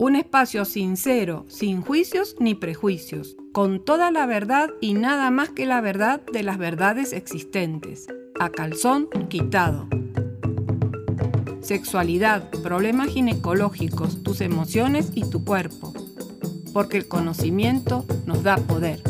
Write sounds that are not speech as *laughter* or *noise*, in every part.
Un espacio sincero, sin juicios ni prejuicios, con toda la verdad y nada más que la verdad de las verdades existentes, a calzón quitado. Sexualidad, problemas ginecológicos, tus emociones y tu cuerpo, porque el conocimiento nos da poder.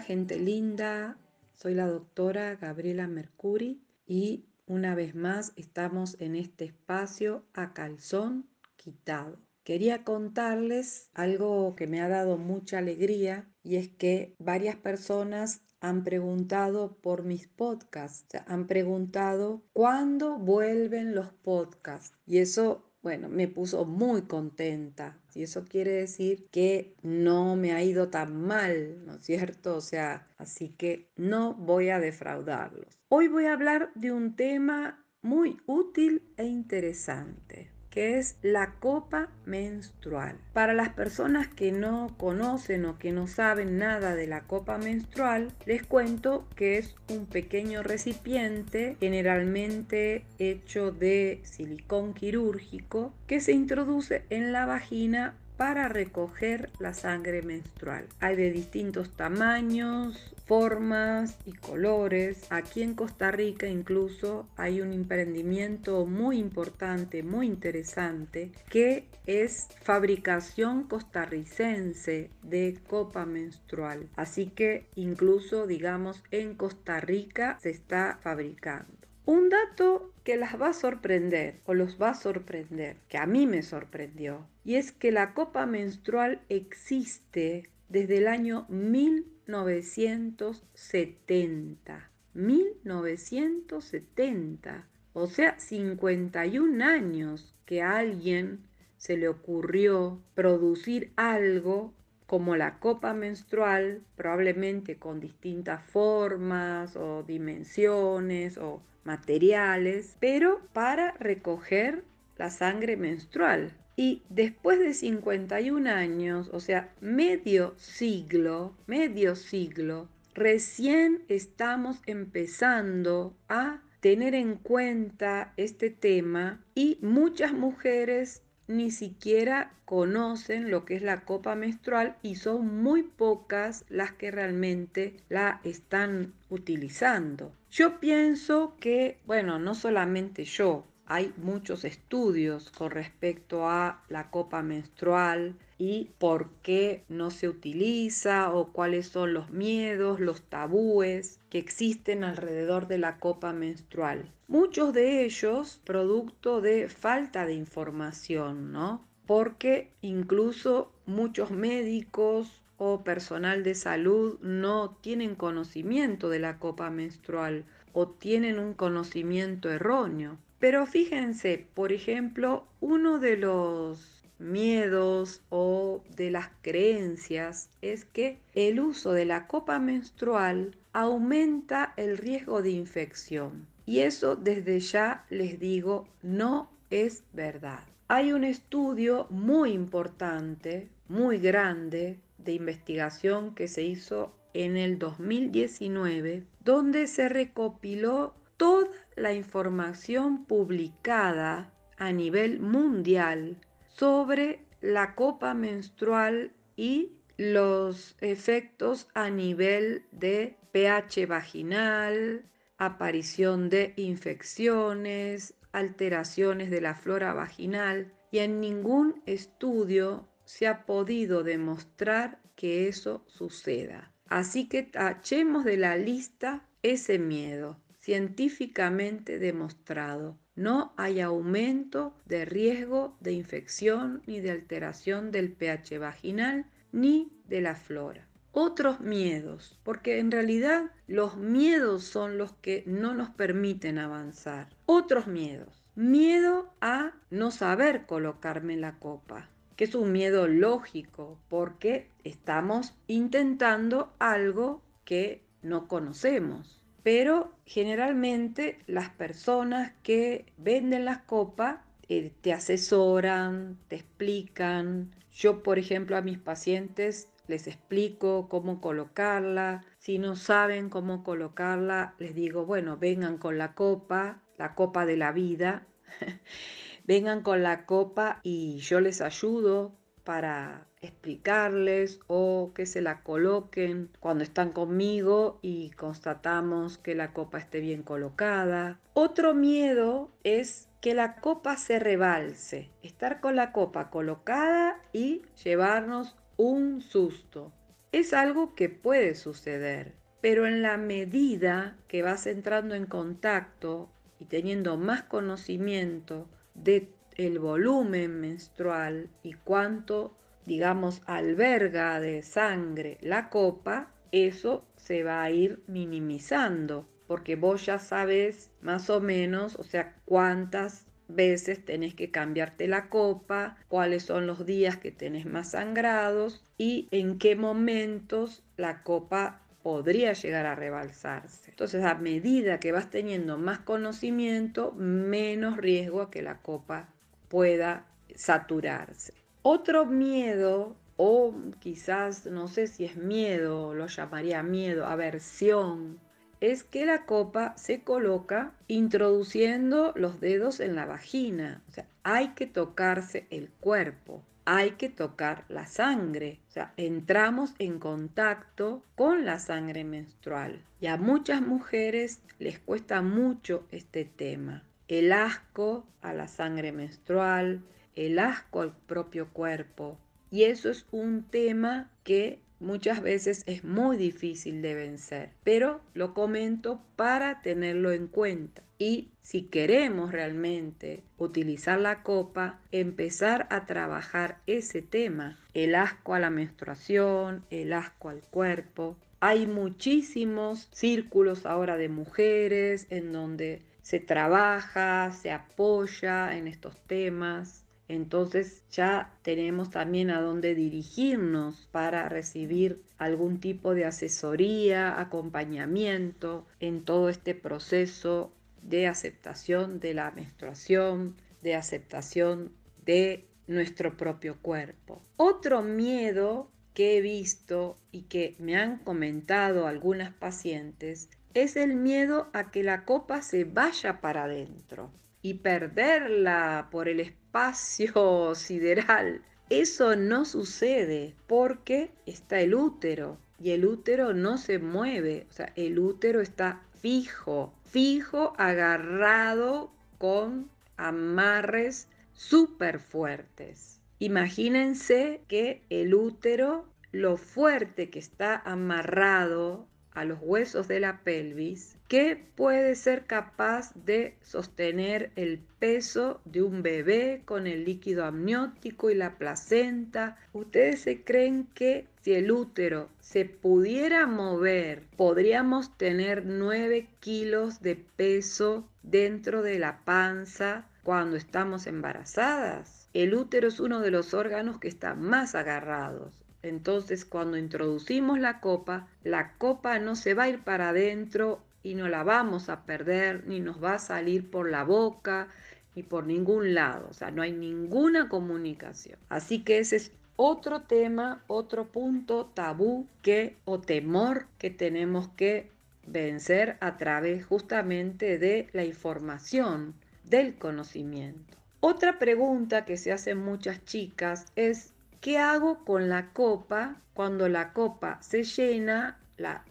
Gente linda, soy la doctora Gabriela Mercuri y una vez más estamos en este espacio a calzón quitado. Quería contarles algo que me ha dado mucha alegría y es que varias personas han preguntado por mis podcasts, han preguntado cuándo vuelven los podcasts y eso bueno, me puso muy contenta. Y eso quiere decir que no me ha ido tan mal, ¿no es cierto? O sea, así que no voy a defraudarlos. Hoy voy a hablar de un tema muy útil e interesante que es la copa menstrual. Para las personas que no conocen o que no saben nada de la copa menstrual, les cuento que es un pequeño recipiente generalmente hecho de silicón quirúrgico que se introduce en la vagina para recoger la sangre menstrual. Hay de distintos tamaños, formas y colores. Aquí en Costa Rica incluso hay un emprendimiento muy importante, muy interesante, que es fabricación costarricense de copa menstrual. Así que incluso, digamos, en Costa Rica se está fabricando. Un dato que las va a sorprender o los va a sorprender, que a mí me sorprendió, y es que la copa menstrual existe desde el año 1970. 1970. O sea, 51 años que a alguien se le ocurrió producir algo como la copa menstrual, probablemente con distintas formas o dimensiones o materiales, pero para recoger la sangre menstrual. Y después de 51 años, o sea, medio siglo, medio siglo, recién estamos empezando a tener en cuenta este tema y muchas mujeres ni siquiera conocen lo que es la copa menstrual y son muy pocas las que realmente la están utilizando. Yo pienso que, bueno, no solamente yo, hay muchos estudios con respecto a la copa menstrual y por qué no se utiliza o cuáles son los miedos, los tabúes que existen alrededor de la copa menstrual. Muchos de ellos producto de falta de información, ¿no? Porque incluso muchos médicos o personal de salud no tienen conocimiento de la copa menstrual o tienen un conocimiento erróneo. Pero fíjense, por ejemplo, uno de los miedos o de las creencias es que el uso de la copa menstrual aumenta el riesgo de infección. Y eso desde ya les digo no es verdad. Hay un estudio muy importante, muy grande, de investigación que se hizo en el 2019, donde se recopiló toda la información publicada a nivel mundial sobre la copa menstrual y los efectos a nivel de pH vaginal, aparición de infecciones, alteraciones de la flora vaginal y en ningún estudio se ha podido demostrar que eso suceda. Así que tachemos de la lista ese miedo científicamente demostrado. No hay aumento de riesgo de infección ni de alteración del pH vaginal ni de la flora. Otros miedos, porque en realidad los miedos son los que no nos permiten avanzar. Otros miedos. Miedo a no saber colocarme la copa, que es un miedo lógico, porque estamos intentando algo que no conocemos pero generalmente las personas que venden las copas eh, te asesoran, te explican. Yo, por ejemplo, a mis pacientes les explico cómo colocarla. Si no saben cómo colocarla, les digo, bueno, vengan con la copa, la copa de la vida. *laughs* vengan con la copa y yo les ayudo para explicarles o que se la coloquen cuando están conmigo y constatamos que la copa esté bien colocada. Otro miedo es que la copa se rebalse, estar con la copa colocada y llevarnos un susto. Es algo que puede suceder, pero en la medida que vas entrando en contacto y teniendo más conocimiento de el volumen menstrual y cuánto, digamos, alberga de sangre la copa, eso se va a ir minimizando, porque vos ya sabes más o menos, o sea, cuántas veces tenés que cambiarte la copa, cuáles son los días que tenés más sangrados y en qué momentos la copa podría llegar a rebalsarse. Entonces, a medida que vas teniendo más conocimiento, menos riesgo a que la copa pueda saturarse. Otro miedo, o quizás no sé si es miedo, lo llamaría miedo, aversión, es que la copa se coloca introduciendo los dedos en la vagina. Hay que tocarse el cuerpo, hay que tocar la sangre. Entramos en contacto con la sangre menstrual. Y a muchas mujeres les cuesta mucho este tema. El asco a la sangre menstrual, el asco al propio cuerpo. Y eso es un tema que muchas veces es muy difícil de vencer, pero lo comento para tenerlo en cuenta. Y si queremos realmente utilizar la copa, empezar a trabajar ese tema, el asco a la menstruación, el asco al cuerpo. Hay muchísimos círculos ahora de mujeres en donde se trabaja, se apoya en estos temas entonces ya tenemos también a dónde dirigirnos para recibir algún tipo de asesoría, acompañamiento en todo este proceso de aceptación de la menstruación, de aceptación de nuestro propio cuerpo. Otro miedo que he visto y que me han comentado algunas pacientes es el miedo a que la copa se vaya para adentro y perderla por el espacio *laughs* sideral. Eso no sucede porque está el útero y el útero no se mueve, o sea, el útero está fijo, fijo, agarrado con amarres súper fuertes. Imagínense que el útero, lo fuerte que está amarrado a los huesos de la pelvis, que puede ser capaz de sostener el peso de un bebé con el líquido amniótico y la placenta. ¿Ustedes se creen que si el útero se pudiera mover, podríamos tener 9 kilos de peso dentro de la panza cuando estamos embarazadas? El útero es uno de los órganos que está más agarrados. Entonces, cuando introducimos la copa, la copa no se va a ir para adentro y no la vamos a perder, ni nos va a salir por la boca, ni por ningún lado. O sea, no hay ninguna comunicación. Así que ese es otro tema, otro punto tabú que o temor que tenemos que vencer a través justamente de la información, del conocimiento. Otra pregunta que se hacen muchas chicas es, ¿qué hago con la copa cuando la copa se llena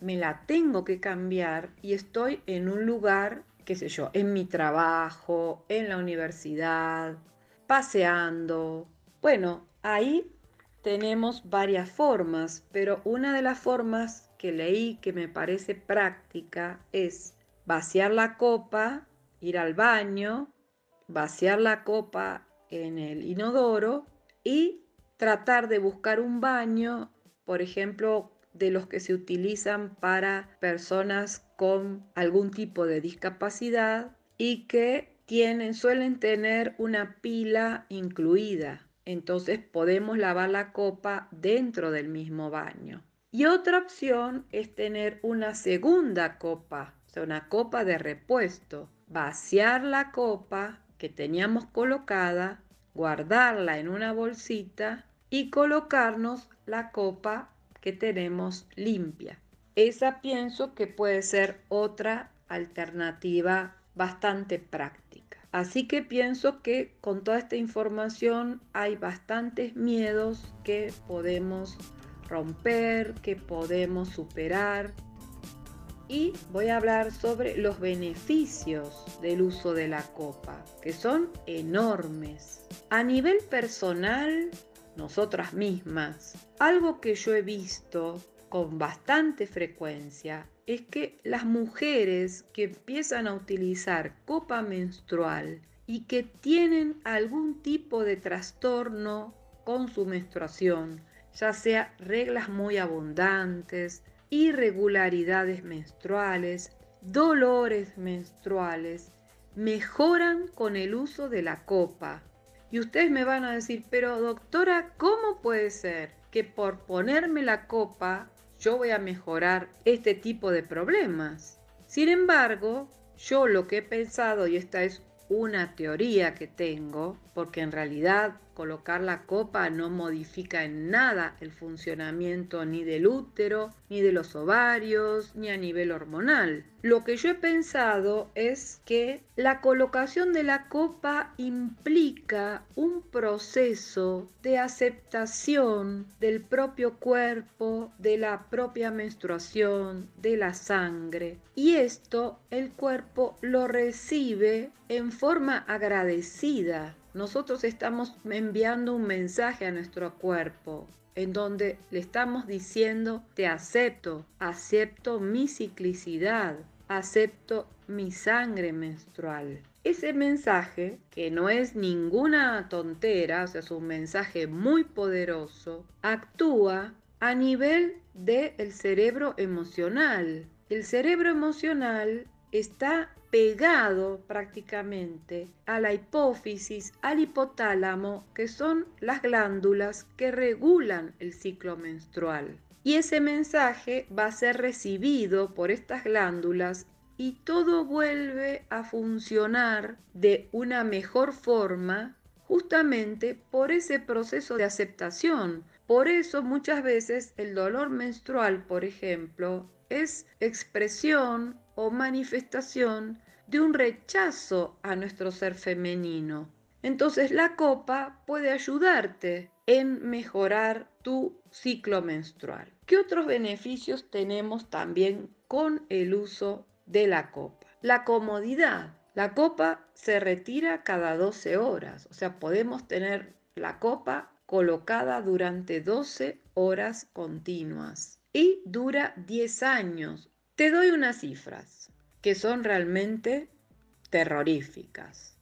me la tengo que cambiar y estoy en un lugar, qué sé yo, en mi trabajo, en la universidad, paseando. Bueno, ahí tenemos varias formas, pero una de las formas que leí que me parece práctica es vaciar la copa, ir al baño, vaciar la copa en el inodoro y tratar de buscar un baño, por ejemplo, de los que se utilizan para personas con algún tipo de discapacidad y que tienen, suelen tener una pila incluida. Entonces podemos lavar la copa dentro del mismo baño. Y otra opción es tener una segunda copa, una copa de repuesto. Vaciar la copa que teníamos colocada, guardarla en una bolsita y colocarnos la copa que tenemos limpia. Esa pienso que puede ser otra alternativa bastante práctica. Así que pienso que con toda esta información hay bastantes miedos que podemos romper, que podemos superar. Y voy a hablar sobre los beneficios del uso de la copa, que son enormes. A nivel personal, nosotras mismas, algo que yo he visto con bastante frecuencia es que las mujeres que empiezan a utilizar copa menstrual y que tienen algún tipo de trastorno con su menstruación, ya sea reglas muy abundantes, irregularidades menstruales, dolores menstruales, mejoran con el uso de la copa. Y ustedes me van a decir, pero doctora, ¿cómo puede ser que por ponerme la copa yo voy a mejorar este tipo de problemas? Sin embargo, yo lo que he pensado, y esta es una teoría que tengo, porque en realidad colocar la copa no modifica en nada el funcionamiento ni del útero, ni de los ovarios, ni a nivel hormonal. Lo que yo he pensado es que la colocación de la copa implica un proceso de aceptación del propio cuerpo, de la propia menstruación, de la sangre. Y esto el cuerpo lo recibe en forma agradecida nosotros estamos enviando un mensaje a nuestro cuerpo en donde le estamos diciendo, te acepto, acepto mi ciclicidad, acepto mi sangre menstrual. Ese mensaje, que no es ninguna tontera, o sea, es un mensaje muy poderoso, actúa a nivel del cerebro emocional. El cerebro emocional está pegado prácticamente a la hipófisis, al hipotálamo, que son las glándulas que regulan el ciclo menstrual. Y ese mensaje va a ser recibido por estas glándulas y todo vuelve a funcionar de una mejor forma justamente por ese proceso de aceptación. Por eso muchas veces el dolor menstrual, por ejemplo, es expresión o manifestación de un rechazo a nuestro ser femenino. Entonces la copa puede ayudarte en mejorar tu ciclo menstrual. ¿Qué otros beneficios tenemos también con el uso de la copa? La comodidad. La copa se retira cada 12 horas, o sea, podemos tener la copa colocada durante 12 horas continuas y dura 10 años. Te doy unas cifras que son realmente terroríficas.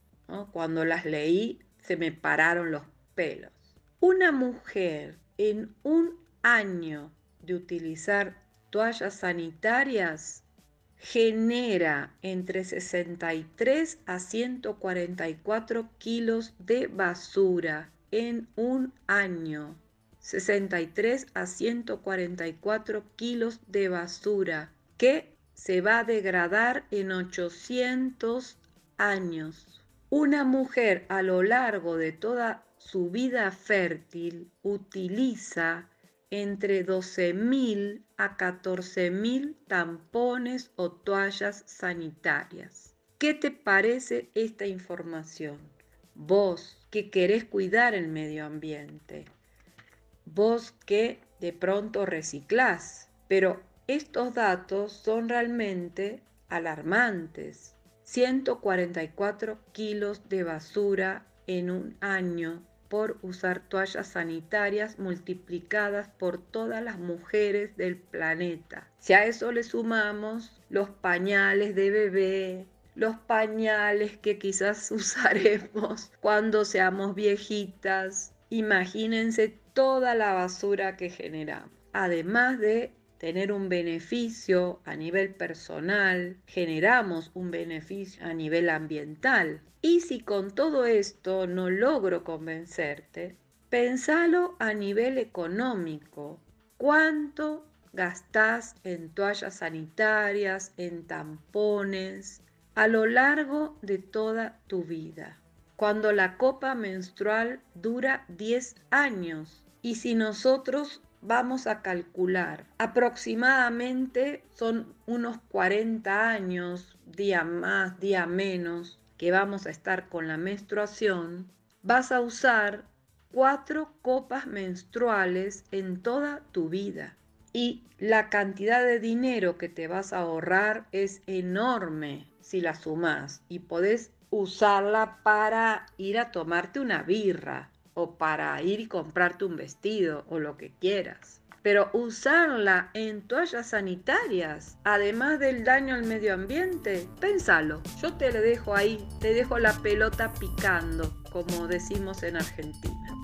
Cuando las leí se me pararon los pelos. Una mujer en un año de utilizar toallas sanitarias genera entre 63 a 144 kilos de basura en un año. 63 a 144 kilos de basura que se va a degradar en 800 años. Una mujer a lo largo de toda su vida fértil utiliza entre 12.000 a 14.000 tampones o toallas sanitarias. ¿Qué te parece esta información? Vos que querés cuidar el medio ambiente, vos que de pronto reciclás, pero estos datos son realmente alarmantes. 144 kilos de basura en un año por usar toallas sanitarias multiplicadas por todas las mujeres del planeta. Si a eso le sumamos los pañales de bebé, los pañales que quizás *laughs* usaremos cuando seamos viejitas, imagínense toda la basura que generamos. Además de tener un beneficio a nivel personal, generamos un beneficio a nivel ambiental. Y si con todo esto no logro convencerte, pensalo a nivel económico. ¿Cuánto gastás en toallas sanitarias, en tampones, a lo largo de toda tu vida? Cuando la copa menstrual dura 10 años y si nosotros vamos a calcular. Aproximadamente son unos 40 años, día más, día menos, que vamos a estar con la menstruación. Vas a usar cuatro copas menstruales en toda tu vida. Y la cantidad de dinero que te vas a ahorrar es enorme si la sumas y podés usarla para ir a tomarte una birra o para ir y comprarte un vestido o lo que quieras. Pero usarla en toallas sanitarias, además del daño al medio ambiente, pénsalo. Yo te le dejo ahí, te dejo la pelota picando, como decimos en Argentina.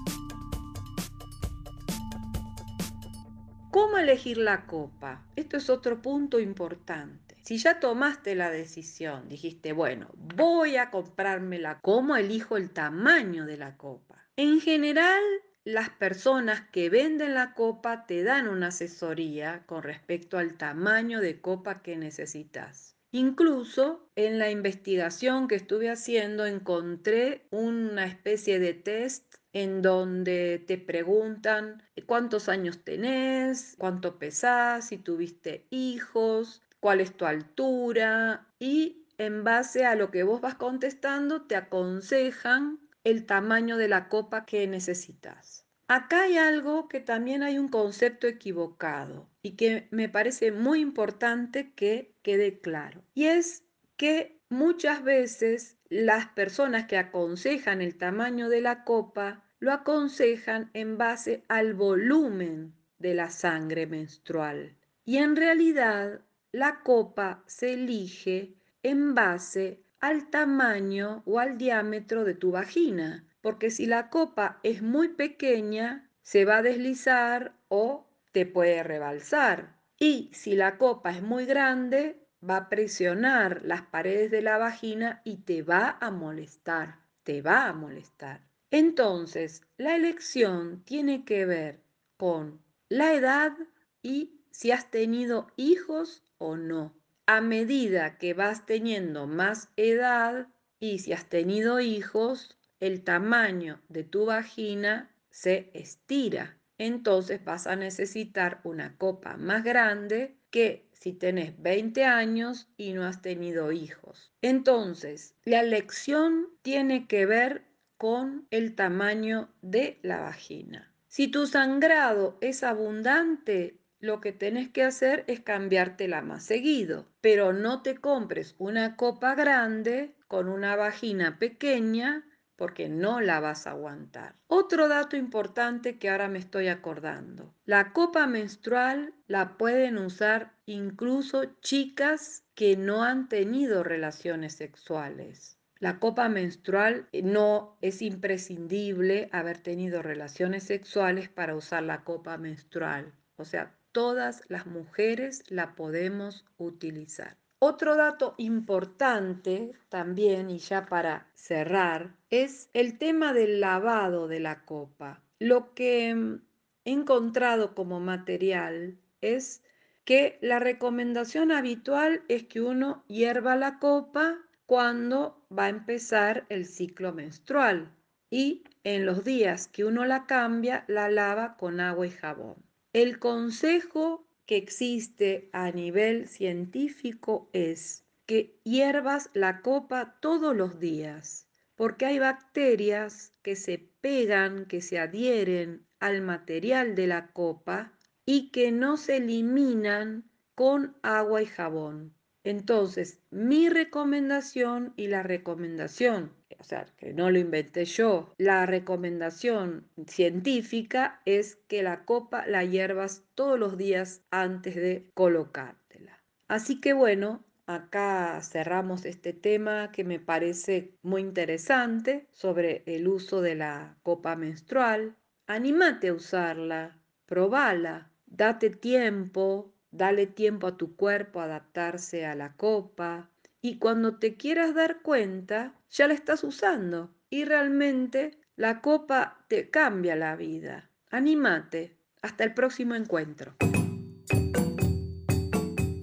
¿Cómo elegir la copa? Esto es otro punto importante. Si ya tomaste la decisión, dijiste, bueno, voy a comprármela, ¿cómo elijo el tamaño de la copa? En general, las personas que venden la copa te dan una asesoría con respecto al tamaño de copa que necesitas. Incluso en la investigación que estuve haciendo encontré una especie de test en donde te preguntan cuántos años tenés, cuánto pesás, si tuviste hijos, cuál es tu altura y en base a lo que vos vas contestando te aconsejan el tamaño de la copa que necesitas. Acá hay algo que también hay un concepto equivocado y que me parece muy importante que quede claro. Y es que muchas veces las personas que aconsejan el tamaño de la copa lo aconsejan en base al volumen de la sangre menstrual. Y en realidad la copa se elige en base al tamaño o al diámetro de tu vagina, porque si la copa es muy pequeña, se va a deslizar o te puede rebalsar. Y si la copa es muy grande, va a presionar las paredes de la vagina y te va a molestar, te va a molestar. Entonces, la elección tiene que ver con la edad y si has tenido hijos o no a medida que vas teniendo más edad y si has tenido hijos, el tamaño de tu vagina se estira. Entonces vas a necesitar una copa más grande que si tenés 20 años y no has tenido hijos. Entonces, la elección tiene que ver con el tamaño de la vagina. Si tu sangrado es abundante, lo que tenés que hacer es cambiártela más seguido, pero no te compres una copa grande con una vagina pequeña porque no la vas a aguantar. Otro dato importante que ahora me estoy acordando. La copa menstrual la pueden usar incluso chicas que no han tenido relaciones sexuales. La copa menstrual eh, no es imprescindible haber tenido relaciones sexuales para usar la copa menstrual. O sea, todas las mujeres la podemos utilizar. Otro dato importante también, y ya para cerrar, es el tema del lavado de la copa. Lo que mm, he encontrado como material es que la recomendación habitual es que uno hierva la copa cuando va a empezar el ciclo menstrual y en los días que uno la cambia la lava con agua y jabón. El consejo que existe a nivel científico es que hiervas la copa todos los días, porque hay bacterias que se pegan, que se adhieren al material de la copa y que no se eliminan con agua y jabón. Entonces, mi recomendación y la recomendación o sea, que no lo inventé yo. La recomendación científica es que la copa la hierbas todos los días antes de colocártela. Así que bueno, acá cerramos este tema que me parece muy interesante sobre el uso de la copa menstrual. Anímate a usarla, probala, date tiempo, dale tiempo a tu cuerpo a adaptarse a la copa, y cuando te quieras dar cuenta, ya la estás usando y realmente la copa te cambia la vida. Anímate. Hasta el próximo encuentro.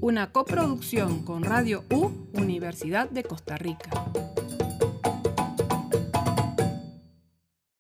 Una coproducción con Radio U, Universidad de Costa Rica.